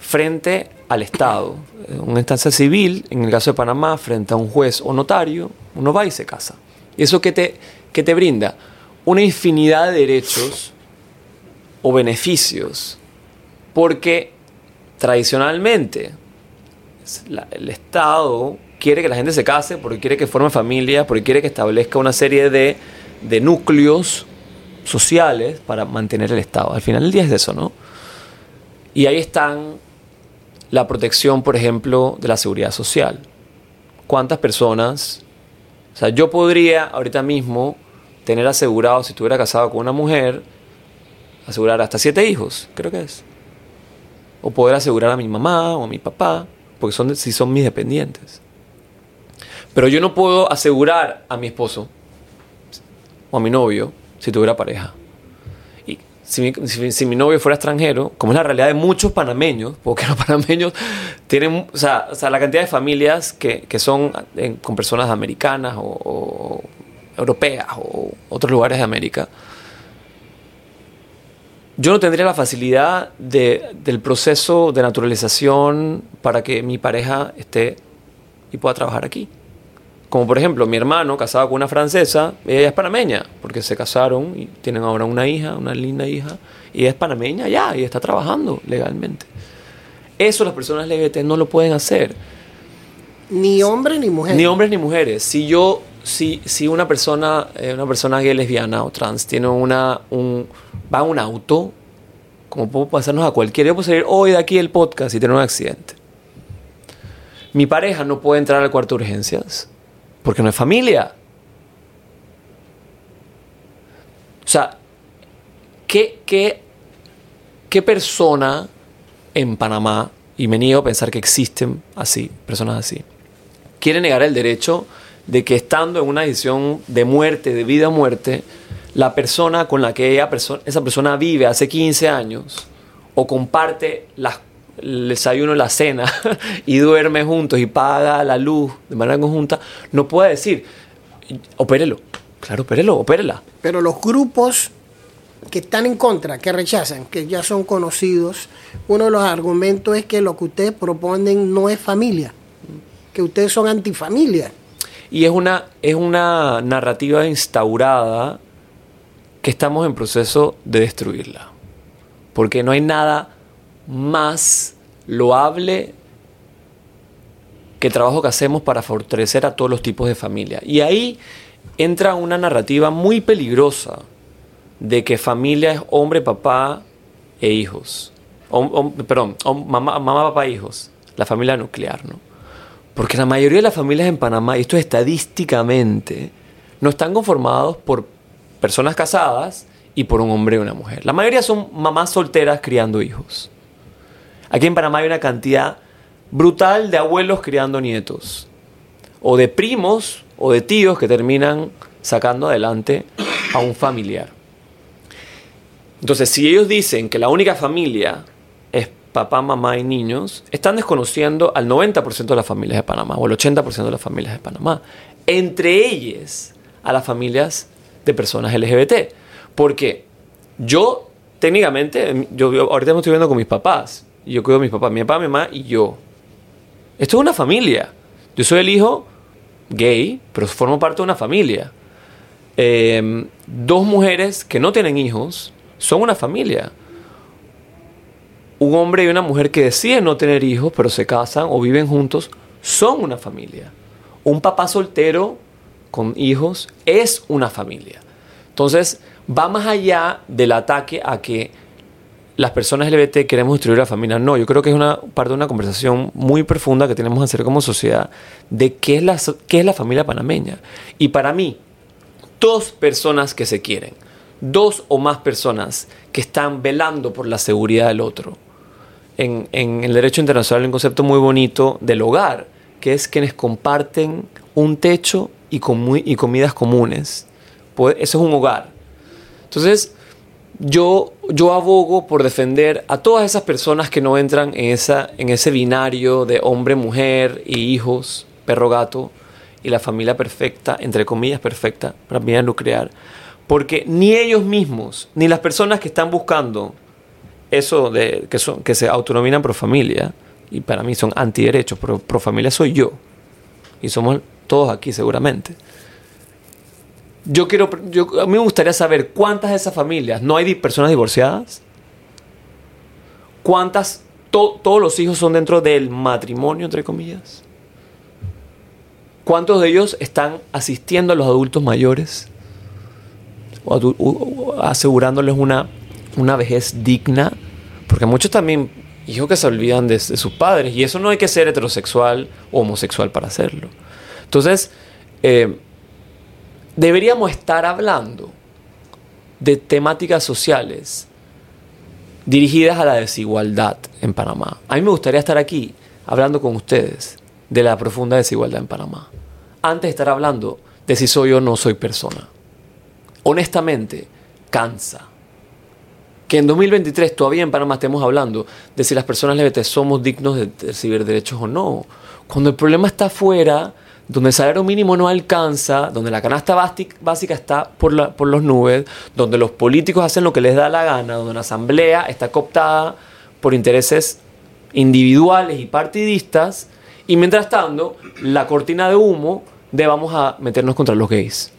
[SPEAKER 2] frente al Estado. Una instancia civil, en el caso de Panamá, frente a un juez o notario, uno va y se casa. ¿Y eso qué te, qué te brinda? Una infinidad de derechos o beneficios. Porque tradicionalmente el Estado quiere que la gente se case porque quiere que forme familia, porque quiere que establezca una serie de, de núcleos sociales para mantener el Estado. Al final del día es de eso, ¿no? Y ahí están la protección, por ejemplo, de la seguridad social. ¿Cuántas personas? O sea, yo podría ahorita mismo tener asegurado, si estuviera casado con una mujer, asegurar hasta siete hijos, creo que es. O poder asegurar a mi mamá o a mi papá, porque son, si son mis dependientes. Pero yo no puedo asegurar a mi esposo o a mi novio si tuviera pareja. Si mi, novio fuera extranjero, como es la realidad de muchos panameños, porque [laughs] los panameños tienen, o sea, la cantidad de familias que, que son eh, con personas americanas o, europeas o otros lugares de América, yo no tendría la facilidad de- del proceso de naturalización para que mi pareja esté y pueda trabajar aquí. Como por ejemplo, mi hermano casado con una francesa, ella es panameña, porque se casaron y tienen ahora una hija, una linda hija, y ella es panameña ya, y está trabajando legalmente. Eso las personas LGBT no lo pueden hacer.
[SPEAKER 1] Ni hombre ni mujer.
[SPEAKER 2] Ni hombres ni mujeres. Si yo, si, si una persona, eh, una persona gay, lesbiana o trans tiene una, un, va en un auto, como puedo pasarnos a cualquiera, yo puedo salir hoy de aquí del podcast y tener un accidente. Mi pareja no puede entrar al cuarto de urgencias porque no es familia. O sea, ¿qué, qué, qué persona en Panamá, y me niego a pensar que existen así, personas así, quiere negar el derecho de que estando en una decisión de muerte, de vida o muerte, la persona con la que esa persona vive hace 15 años o comparte las- el desayuno, la cena [laughs] y duerme juntos y paga la luz de manera conjunta, no puede decir, opérelo, claro, opérelo, opérela.
[SPEAKER 1] Pero los grupos que están en contra, que rechazan, que ya son conocidos, uno de los argumentos es que lo que ustedes proponen no es familia, que ustedes son antifamilia.
[SPEAKER 2] Y es una, es una narrativa instaurada que estamos en proceso de destruirla. Porque no hay nada más loable que trabajo que hacemos para fortalecer a todos los tipos de familia. Y ahí entra una narrativa muy peligrosa de que familia es hombre, papá e hijos. Perdón, mamá, mamá, papá, hijos. La familia nuclear, ¿no? Porque la mayoría de las familias en Panamá, y esto estadísticamente, no están conformados por personas casadas y por un hombre y una mujer. La mayoría son mamás solteras criando hijos. Aquí en Panamá hay una cantidad brutal de abuelos criando nietos. O de primos o de tíos que terminan sacando adelante a un familiar. Entonces, si ellos dicen que la única familia es papá, mamá y niños, están desconociendo al 90% de las familias de Panamá o al 80% de las familias de Panamá. Entre ellas, a las familias de personas LGBT. Porque yo, técnicamente, yo, yo ahorita me estoy viendo con mis papás. Yo cuido a mis papás, mi papá, mi mamá y yo. Esto es una familia. Yo soy el hijo gay, pero formo parte de una familia. Eh, dos mujeres que no tienen hijos son una familia. Un hombre y una mujer que deciden no tener hijos, pero se casan o viven juntos, son una familia. Un papá soltero con hijos es una familia. Entonces, va más allá del ataque a que las personas LGBT queremos destruir la familia. No, yo creo que es una parte de una conversación muy profunda que tenemos que hacer como sociedad de qué es la, qué es la familia panameña. Y para mí, dos personas que se quieren, dos o más personas que están velando por la seguridad del otro. En, en el derecho internacional hay un concepto muy bonito del hogar, que es quienes comparten un techo y, y comidas comunes. Pues eso es un hogar. Entonces, yo, yo abogo por defender a todas esas personas que no entran en, esa, en ese binario de hombre, mujer y hijos, perro, gato y la familia perfecta, entre comillas perfecta, para mí nuclear. Porque ni ellos mismos, ni las personas que están buscando eso de que, son, que se autonominan pro familia, y para mí son antiderechos, pero pro familia soy yo. Y somos todos aquí seguramente yo quiero, yo, a mí me gustaría saber cuántas de esas familias no hay personas divorciadas, cuántas, todos los hijos son dentro del matrimonio, entre comillas, cuántos de ellos están asistiendo a los adultos mayores, o, asegurándoles una, una vejez digna, porque muchos también hijos que se olvidan de, sus padres, y eso no hay que ser heterosexual o homosexual para hacerlo. Entonces, eh, deberíamos estar hablando de temáticas sociales dirigidas a la desigualdad en Panamá. A mí me gustaría estar aquí hablando con ustedes de la profunda desigualdad en Panamá, antes de estar hablando de si soy o no soy persona. Honestamente, cansa. Que en 2023 todavía en Panamá estemos hablando de si las personas LGBT somos dignos de recibir derechos o no. Cuando el problema está afuera donde el salario mínimo no alcanza, donde la canasta básica está por, por los nubes, donde los políticos hacen lo que les da la gana, donde la asamblea está cooptada por intereses individuales y partidistas, y mientras tanto, la cortina de humo de vamos a meternos contra los gays.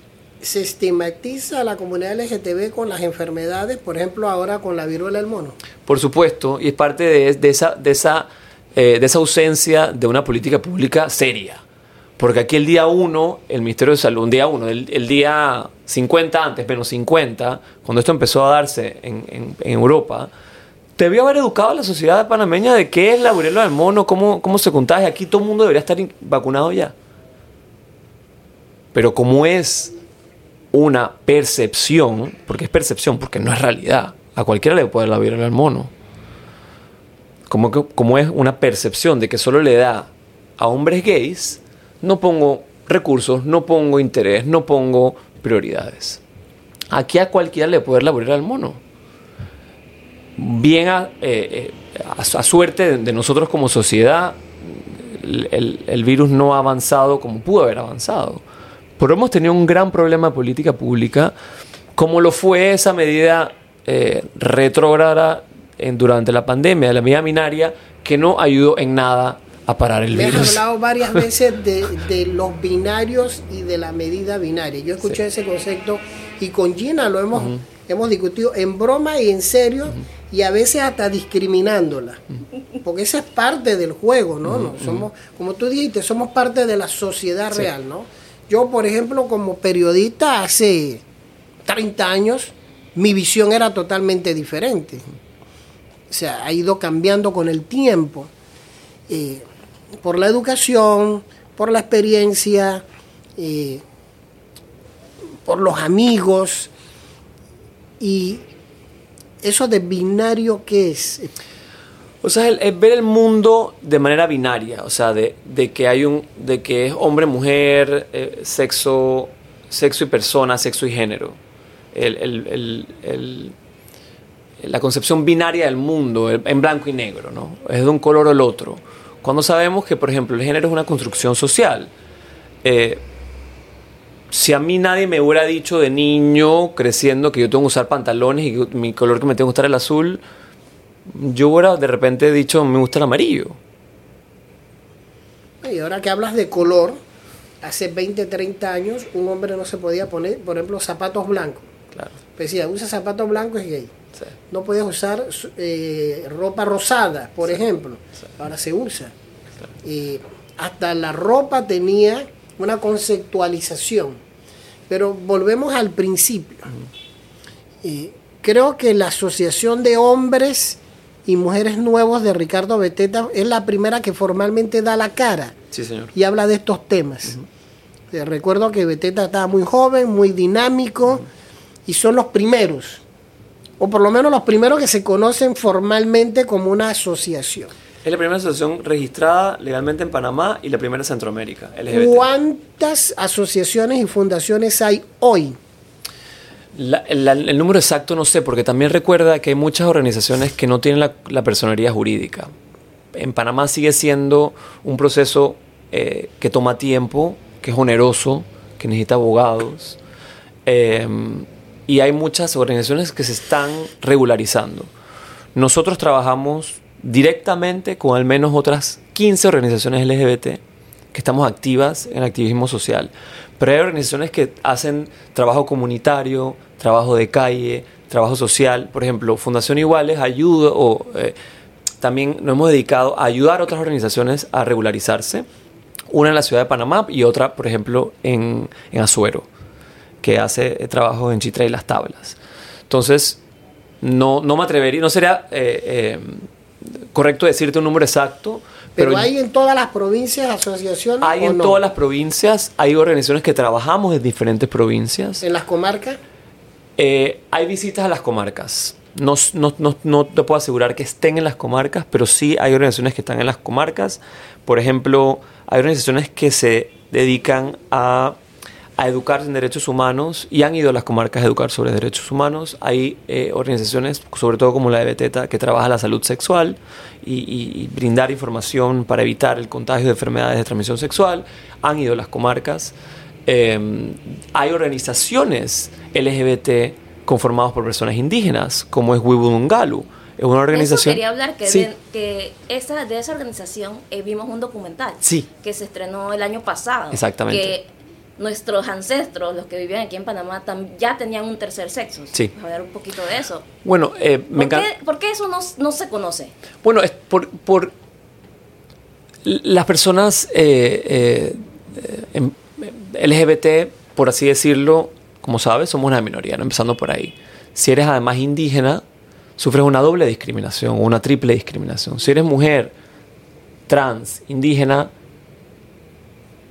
[SPEAKER 1] Se estigmatiza a la comunidad LGTB con las enfermedades, por ejemplo, ahora con la viruela del mono.
[SPEAKER 2] Por supuesto, y es parte de, esa, de, esa, eh, de esa ausencia de una política pública seria. Porque aquí el día 1, el Ministerio de Salud, un día 1, el, día 50 antes, menos 50, cuando esto empezó a darse en, Europa, debió haber educado a la sociedad panameña de qué es la viruela del mono, cómo, cómo se contagia. Aquí todo el mundo debería estar vacunado ya. Pero como es una percepción, porque es percepción, porque no es realidad, a cualquiera le puede dar la viruela del mono. Como, que, como es una percepción de que solo le da a hombres gays, no pongo recursos, no pongo interés, no pongo prioridades. Aquí a cualquiera le puede dar la al mono. Bien a, eh, eh, suerte de, nosotros como sociedad, el, virus no ha avanzado como pudo haber avanzado. Pero hemos tenido un gran problema de política pública, como lo fue esa medida eh, retrógrada durante la pandemia, de la medida minaria, que no ayudó en nada a parar el
[SPEAKER 1] Me
[SPEAKER 2] virus.
[SPEAKER 1] has hablado varias [laughs] veces de, los binarios y de la medida binaria. Yo escuché ese concepto y con Gina lo hemos, hemos discutido en broma y en serio y a veces hasta discriminándola. Porque esa es parte del juego, ¿no? ¿no? Somos, como tú dijiste, somos parte de la sociedad real, ¿no? Yo, por ejemplo, como periodista hace 30 años, mi visión era totalmente diferente. O sea, ha ido cambiando con el tiempo. Eh, por la educación, por la experiencia, eh, por los amigos. Y eso de binario, ¿qué es?
[SPEAKER 2] O sea, es, ver el mundo de manera binaria, o sea, de, que hay un, de que es hombre, mujer, eh, sexo, sexo y persona, sexo y género. la concepción binaria del mundo, en blanco y negro, ¿no? Es de un color o el otro. Cuando sabemos que, por ejemplo, el género es una construcción social. Eh, si a mí nadie me hubiera dicho de niño, creciendo, que yo tengo que usar pantalones y que mi color que me tengo que gustar es el azul, yo hubiera de repente dicho, me gusta el amarillo.
[SPEAKER 1] Y ahora que hablas de color, hace 20, 30 años un hombre no se podía poner, por ejemplo, zapatos blancos. Claro. Decía, usa zapatos blancos es gay. No podías usar eh, ropa rosada, por ejemplo. Ahora se usa. hasta la ropa tenía una conceptualización. Pero volvemos al principio. creo que la Asociación de Hombres y Mujeres Nuevos de Ricardo Beteta es la primera que formalmente da la cara
[SPEAKER 2] señor.
[SPEAKER 1] y habla de estos temas. Eh, recuerdo que Beteta estaba muy joven, muy dinámico y son los primeros, o por lo menos los primeros que se conocen formalmente como una asociación.
[SPEAKER 2] Es la primera asociación registrada legalmente en Panamá y la primera en Centroamérica, LGBT.
[SPEAKER 1] ¿Cuántas asociaciones y fundaciones hay hoy?
[SPEAKER 2] La- la- el número exacto no sé, porque también recuerda que hay muchas organizaciones que no tienen la, la personería jurídica. En Panamá sigue siendo un proceso eh, que toma tiempo, que es oneroso, que necesita abogados. eh, y hay muchas organizaciones que se están regularizando. Nosotros trabajamos directamente con al menos otras 15 organizaciones LGBT que estamos activas en activismo social. Pero hay organizaciones que hacen trabajo comunitario, trabajo de calle, trabajo social. Por ejemplo, Fundación Iguales ayuda o eh, también nos hemos dedicado a ayudar a otras organizaciones a regularizarse. Una en la ciudad de Panamá y otra, por ejemplo, en, en Azuero, que hace eh, trabajo en Chitra y Las Tablas. Entonces, no, no me atrevería, no sería eh, eh, correcto decirte un número exacto,
[SPEAKER 1] Pero,
[SPEAKER 2] pero,
[SPEAKER 1] hay en todas las provincias asociaciones.
[SPEAKER 2] hay
[SPEAKER 1] o
[SPEAKER 2] en
[SPEAKER 1] no?
[SPEAKER 2] todas las provincias, hay organizaciones que trabajamos en diferentes provincias.
[SPEAKER 1] En las comarcas.
[SPEAKER 2] Eh, hay visitas a las comarcas. No, no- no- no te puedo asegurar que estén en las comarcas, pero sí hay organizaciones que están en las comarcas. Por ejemplo, hay organizaciones que se dedican a, a educar en derechos humanos y han ido a las comarcas a educar sobre derechos humanos. Hay eh, organizaciones, sobre todo como la de Beteta, que trabaja la salud sexual y, y- y brindar información para evitar el contagio de enfermedades de transmisión sexual. Han ido a las comarcas. Eh, hay organizaciones LGBT conformadas por personas indígenas, como es Wibungalu. Es una
[SPEAKER 3] Eso
[SPEAKER 2] organización.
[SPEAKER 3] quería hablar, que,
[SPEAKER 2] Sí.
[SPEAKER 3] de, que esa, de esa organización eh, vimos un documental
[SPEAKER 2] Sí.
[SPEAKER 3] que se estrenó el año pasado.
[SPEAKER 2] Exactamente.
[SPEAKER 3] Que nuestros ancestros, los que vivían aquí en Panamá, ya tenían un tercer sexo.
[SPEAKER 2] Sí.
[SPEAKER 3] A ver un poquito de eso.
[SPEAKER 2] Bueno, eh, me
[SPEAKER 3] ¿Por
[SPEAKER 2] encanta.
[SPEAKER 3] qué, por qué eso no, no se conoce?
[SPEAKER 2] Bueno, es por, por las personas eh, eh, em- LGBT, por así decirlo, como sabes, somos una minoría, ¿no? empezando por ahí. Si eres además indígena, sufres una doble discriminación o una triple discriminación. Si eres mujer, trans, indígena,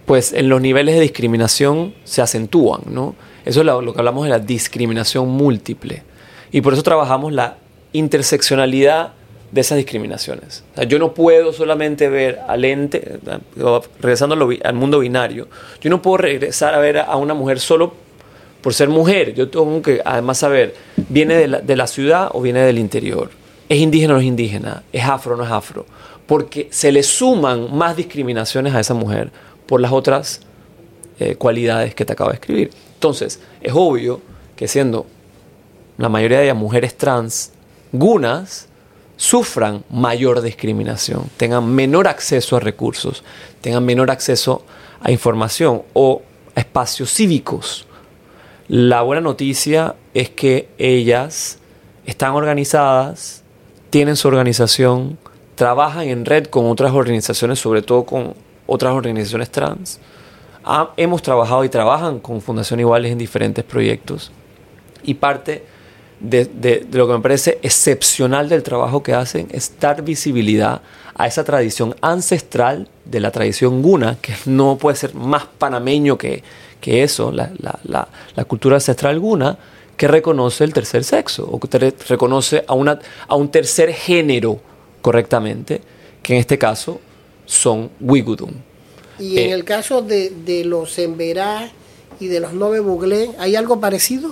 [SPEAKER 2] pues en los niveles de discriminación se acentúan, ¿no? Eso es lo, que hablamos de la discriminación múltiple. Y por eso trabajamos la interseccionalidad de esas discriminaciones. Yo no puedo solamente ver al ente, regresando al mundo binario, yo no puedo regresar a ver a una mujer solo por ser mujer. Yo tengo que además saber, ¿viene de la, de la ciudad o viene del interior? ¿Es indígena o no es indígena? ¿Es afro o no es afro? Porque se le suman más discriminaciones a esa mujer por las otras eh, cualidades que te acabo de escribir. Entonces, es obvio que siendo la mayoría de ellas mujeres trans, gunas, sufran mayor discriminación, tengan menor acceso a recursos, tengan menor acceso a información o a espacios cívicos. La buena noticia es que ellas están organizadas, tienen su organización, trabajan en red con otras organizaciones, sobre todo con otras organizaciones trans. Ha- hemos trabajado y trabajan con Fundación Iguales en diferentes proyectos. Y parte de, lo que me parece excepcional del trabajo que hacen es dar visibilidad a esa tradición ancestral de la tradición guna, que no puede ser más panameño que, que eso, la, la- cultura ancestral guna, que reconoce el tercer sexo, o que reconoce a, una, a un tercer género correctamente, que en este caso son Wigudum.
[SPEAKER 1] Y en
[SPEAKER 2] Eh.
[SPEAKER 1] el caso de, de los Emberá y de los Nove Buglé, ¿hay algo parecido?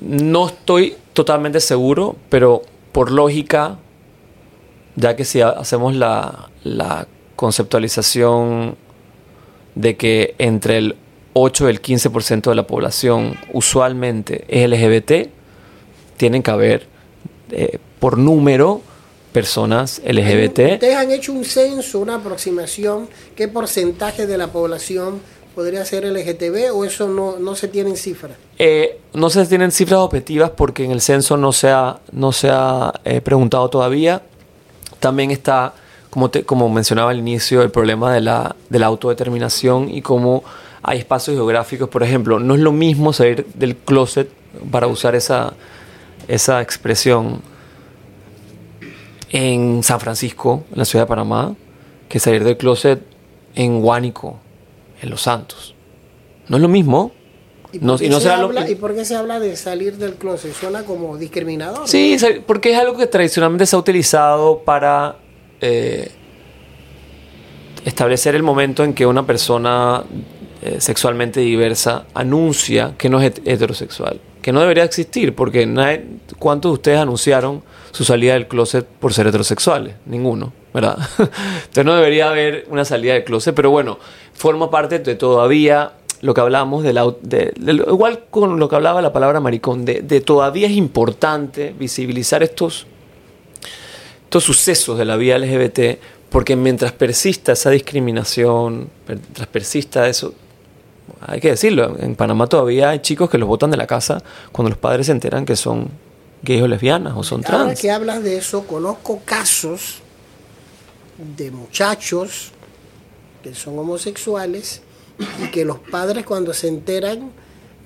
[SPEAKER 2] No estoy totalmente seguro, pero por lógica, ya que si ha- hacemos la, la conceptualización de que entre el 8 y el 15% de la población usualmente es LGBT, tienen que haber eh, por número personas LGBT.
[SPEAKER 1] ¿Ustedes han hecho un censo, una aproximación? ¿Qué porcentaje de la población podría ser LGTB o eso no, no se tiene en cifra?
[SPEAKER 2] Eh, no se tienen cifras objetivas porque en el censo no se ha, no se ha eh, preguntado todavía. También está, como, te- como mencionaba al inicio, el problema de la, de la autodeterminación y cómo hay espacios geográficos. Por ejemplo, no es lo mismo salir del closet para usar esa, esa expresión en San Francisco, en la ciudad de Panamá, que salir del closet en Huánico, en Los Santos. No es lo mismo.
[SPEAKER 1] ¿Y
[SPEAKER 2] No-
[SPEAKER 1] por, qué
[SPEAKER 2] y no
[SPEAKER 1] se
[SPEAKER 2] será
[SPEAKER 1] habla,
[SPEAKER 2] que-
[SPEAKER 1] ¿Y por qué se habla de salir del closet? Suena como discriminador.
[SPEAKER 2] Sí, porque es algo que tradicionalmente se ha utilizado para eh, establecer el momento en que una persona eh, sexualmente diversa anuncia que no es het- heterosexual, que no debería existir, porque nadie- ¿cuántos de ustedes anunciaron su salida del closet por ser heterosexuales? Ninguno, ¿verdad? [laughs] Entonces no debería haber una salida del closet, pero bueno, forma parte de todavía lo que hablamos de igual con lo que hablaba la palabra maricón, de, de todavía es importante visibilizar estos, estos sucesos de la vida LGBT, porque mientras persista esa discriminación, mientras persista eso, hay que decirlo, en Panamá todavía hay chicos que los botan de la casa cuando los padres se enteran que son gays o lesbianas o son
[SPEAKER 1] Ahora
[SPEAKER 2] trans.
[SPEAKER 1] que hablas de eso, conozco casos de muchachos que son homosexuales y que los padres cuando se enteran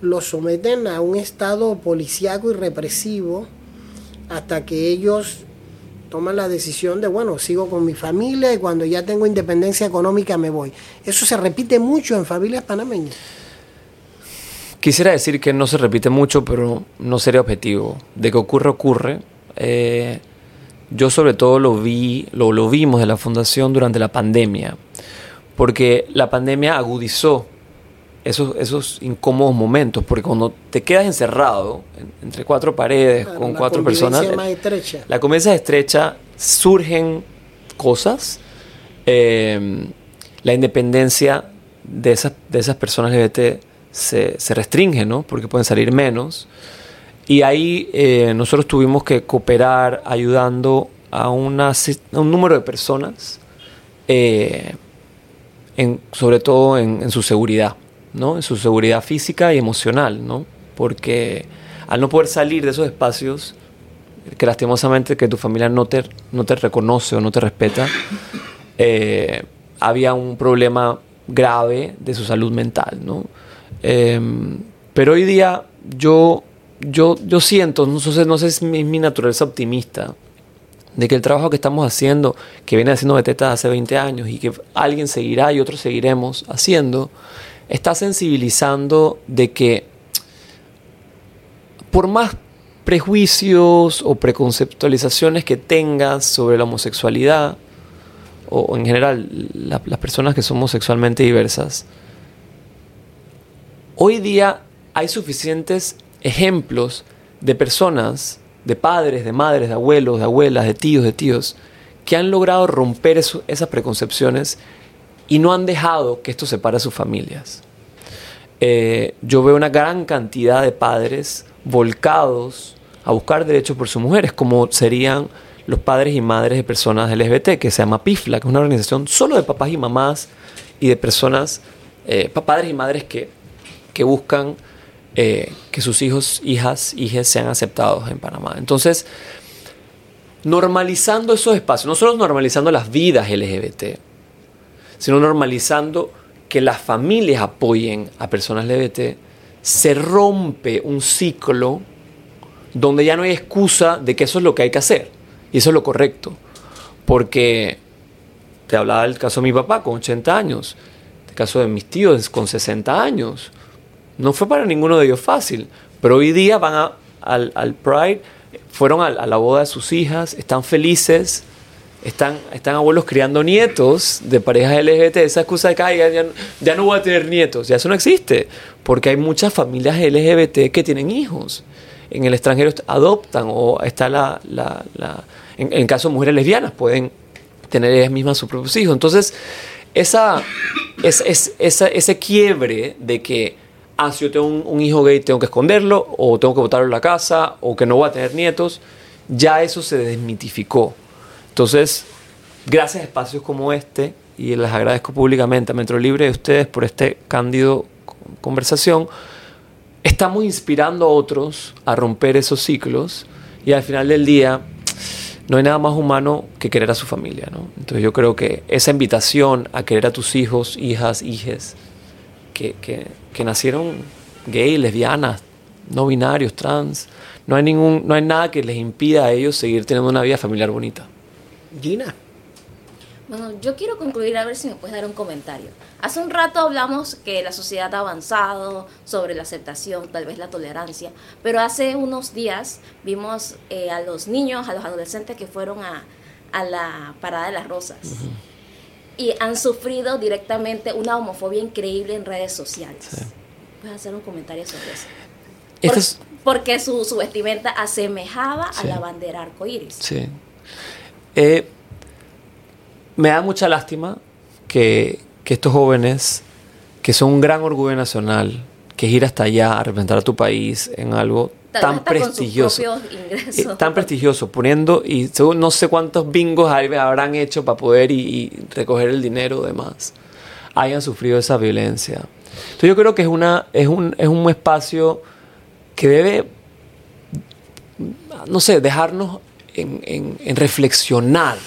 [SPEAKER 1] los someten a un estado policíaco y represivo hasta que ellos toman la decisión de, bueno, sigo con mi familia y cuando ya tengo independencia económica me voy. Eso se repite mucho en familias panameñas.
[SPEAKER 2] Quisiera decir que no se repite mucho, pero no sería objetivo. De que ocurre, ocurre. Eh, yo sobre todo lo vi, lo, lo vimos de la fundación durante la pandemia, porque la pandemia agudizó esos, esos incómodos momentos, porque cuando te quedas encerrado en- entre cuatro paredes,
[SPEAKER 1] Claro,
[SPEAKER 2] con
[SPEAKER 1] la
[SPEAKER 2] cuatro personas,
[SPEAKER 1] más estrecha.
[SPEAKER 2] la convivencia es estrecha, surgen cosas, eh, la independencia de esas, de esas personas LGBT se, se restringe, ¿no? Porque pueden salir menos. Y ahí eh, nosotros tuvimos que cooperar ayudando a, una, a un número de personas, eh, en- sobre todo en, en su seguridad, ¿no? En su seguridad física y emocional, ¿no? Porque al no poder salir de esos espacios, que lastimosamente que tu familia no te, no te reconoce o no te respeta, eh, había un problema grave de su salud mental, ¿no? Em, pero hoy día yo, yo, yo siento, no sé, no sé si es mi, naturaleza optimista, de que el trabajo que estamos haciendo, que viene haciendo Beteta hace 20 años y que alguien seguirá y otros seguiremos haciendo, está sensibilizando de que por más prejuicios o preconceptualizaciones que tengas sobre la homosexualidad, o, en general la- las personas que somos sexualmente diversas, hoy día hay suficientes ejemplos de personas, de padres, de madres, de abuelos, de abuelas, de tíos, de tíos, que han logrado romper esas preconcepciones y no han dejado que esto separe a sus familias. Eh, yo veo una gran cantidad de padres volcados a buscar derechos por sus mujeres, como serían los padres y madres de personas LGBT, que se llama PIFLA, que es una organización solo de papás y mamás y de personas, eh, pa- padres y madres que, que buscan eh, que sus hijos, hijas, hijas sean aceptados en Panamá. Entonces, normalizando esos espacios, no solo normalizando las vidas LGBT, sino normalizando que las familias apoyen a personas LGBT, se rompe un ciclo donde ya no hay excusa de que eso es lo que hay que hacer y eso es lo correcto. Porque te hablaba del caso de mi papá con 80 años, el caso de mis tíos con 60 años. No fue para ninguno de ellos fácil, pero hoy día van a- al, al Pride, fueron a, la boda de sus hijas, están felices, están, están abuelos criando nietos de parejas LGBT. Esa excusa de que "Ay, ya, ya no- voy a tener nietos, ya eso no existe, porque hay muchas familias LGBT que tienen hijos. En el extranjero adoptan o está la... la- en, caso de mujeres lesbianas pueden tener ellas mismas sus propios hijos. Entonces, esa, es, es- esa- ese quiebre de que, ah, si yo tengo un, un hijo gay, tengo que esconderlo, o tengo que botarlo en la casa, o que no voy a tener nietos, ya eso se desmitificó. Entonces, gracias a espacios como este, y les agradezco públicamente a Metro Libre y a ustedes por este cándido conversación, estamos inspirando a otros a romper esos ciclos y al final del día no hay nada más humano que querer a su familia, ¿no? Entonces yo creo que esa invitación a querer a tus hijos, hijas, hijes, que, que, que nacieron gay, lesbianas, no binarios, trans, no hay, ningún, no hay nada que les impida a ellos seguir teniendo una vida familiar bonita.
[SPEAKER 1] Gina.
[SPEAKER 3] Bueno, yo quiero concluir a ver si me puedes dar un comentario. Hace un rato hablamos que la sociedad ha avanzado sobre la aceptación, tal vez la tolerancia, pero hace unos días vimos eh, a los niños, a los adolescentes que fueron a, a la Parada de las Rosas y han sufrido directamente una homofobia increíble en redes sociales. ¿Puedes hacer un comentario sobre eso? porque su, su, vestimenta asemejaba a la bandera arcoíris.
[SPEAKER 2] Sí. Eh, me da mucha lástima que, que, estos jóvenes, que son un gran orgullo nacional, que es ir hasta allá a representar a tu país en algo tan prestigioso. Eh, tan prestigioso, poniendo, y no sé cuántos bingos habrán hecho para poder y, recoger el dinero demás, hayan sufrido esa violencia. Entonces yo creo que es, una, es, un, es un espacio que debe, no sé, dejarnos en, en reflexionar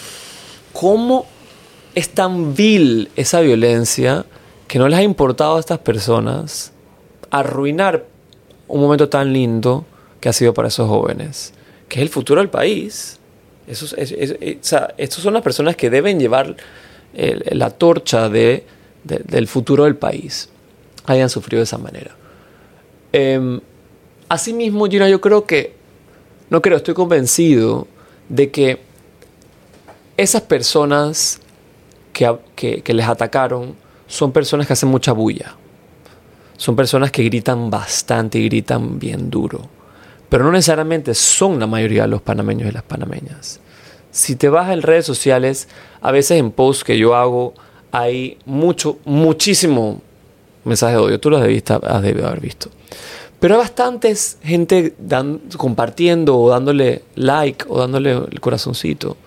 [SPEAKER 2] cómo es tan vil esa violencia que no les ha importado a estas personas arruinar un momento tan lindo que ha sido para esos jóvenes, que es el futuro del país. Esos, estos son las personas que deben llevar la torcha de, del futuro del país, hayan sufrido de esa manera. Eh, asimismo, Gina, yo creo que, no creo, estoy convencido de que esas personas que, que les atacaron son personas que hacen mucha bulla. Son personas que gritan bastante y gritan bien duro pero no necesariamente son la mayoría de los panameños y las panameñas. Si te vas en redes sociales, a veces en posts que yo hago hay mucho, muchísimo mensaje de odio. Tú lo has debido haber visto. Pero hay bastantes gente compartiendo o dándole like o dándole el corazoncito.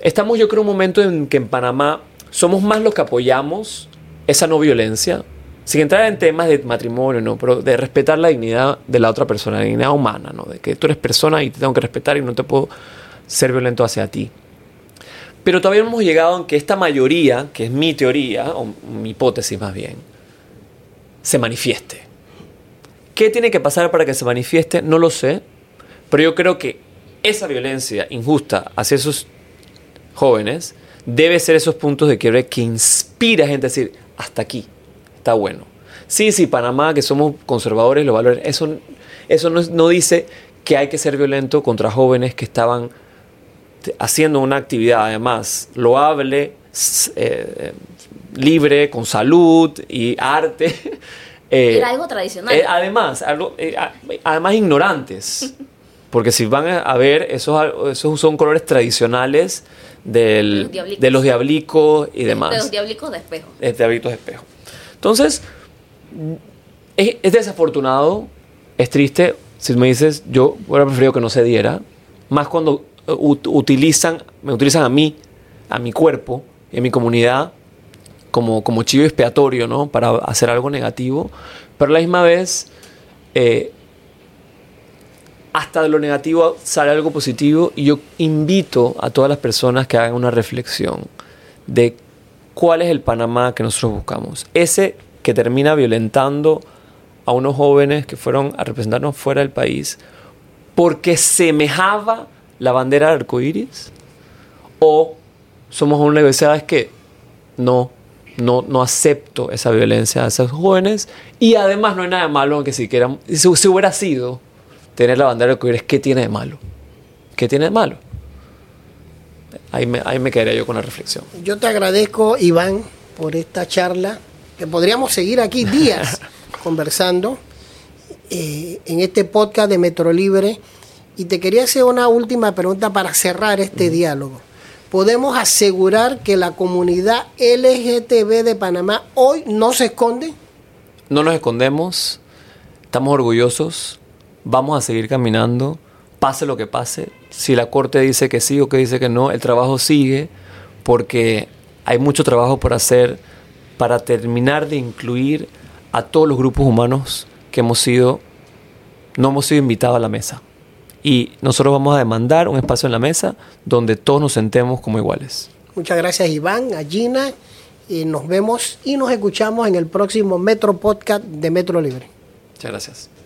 [SPEAKER 2] Estamos yo creo en un momento en que en Panamá somos más los que apoyamos esa no violencia, sin entrar en temas de matrimonio, ¿no? Pero de respetar la dignidad de la otra persona, la dignidad humana, ¿no? De que tú eres persona y te tengo que respetar y no te puedo ser violento hacia ti. Pero todavía no hemos llegado en que esta mayoría, que es mi teoría, o mi hipótesis más bien, se manifieste. ¿Qué tiene que pasar para que se manifieste? No lo sé, pero yo creo que esa violencia injusta hacia esos jóvenes debe ser esos puntos de quiebre que inspira a gente a decir, hasta aquí, está bueno. Sí, sí, Panamá, que somos conservadores, los valores, eso, eso no, dice que hay que ser violento contra jóvenes que estaban haciendo una actividad, además, loable, eh, libre, con salud y arte. [laughs]
[SPEAKER 3] Eh, Era algo tradicional.
[SPEAKER 2] Eh, además, además ignorantes. [laughs] Porque si van a ver, esos, esos son colores tradicionales del, de los diablicos y demás.
[SPEAKER 3] De los diablicos de espejo.
[SPEAKER 2] De diablicos de espejo. Entonces, es, desafortunado, es triste. Si me dices, yo hubiera preferido que no se diera, más cuando eh, utilizan, me utilizan a mí, a mi cuerpo y a mi comunidad como, como chivo expiatorio, ¿no? Para hacer algo negativo. Pero la misma vez, eh, hasta de lo negativo sale algo positivo y yo invito a todas las personas que hagan una reflexión de cuál es el Panamá que nosotros buscamos. Ese que termina violentando a unos jóvenes que fueron a representarnos fuera del país porque semejaba la bandera de arcoíris o somos una universidad que no, no, no acepto esa violencia a esos jóvenes y además no hay nada de malo aunque siquiera si, si hubiera sido tener la bandera de arcoíris ¿qué tiene de malo? ¿qué tiene de malo? Ahí me, ahí me quedaría yo con la reflexión.
[SPEAKER 1] Yo te agradezco, Iván, por esta charla, que podríamos seguir aquí días [laughs] conversando eh, en este podcast de Metro Libre. Y te quería hacer una última pregunta para cerrar este diálogo. ¿Podemos asegurar que la comunidad LGTB de Panamá hoy no se esconde?
[SPEAKER 2] No nos escondemos, estamos orgullosos, vamos a seguir caminando, pase lo que pase, si la corte dice que sí o que dice que no, el trabajo sigue porque hay mucho trabajo por hacer para terminar de incluir a todos los grupos humanos que hemos sido, no hemos sido invitados a la mesa. Y nosotros vamos a demandar un espacio en la mesa donde todos nos sentemos como iguales.
[SPEAKER 1] Muchas gracias Iván, a Gina, y nos vemos y nos escuchamos en el próximo Metro Podcast de Metro Libre.
[SPEAKER 2] Muchas gracias.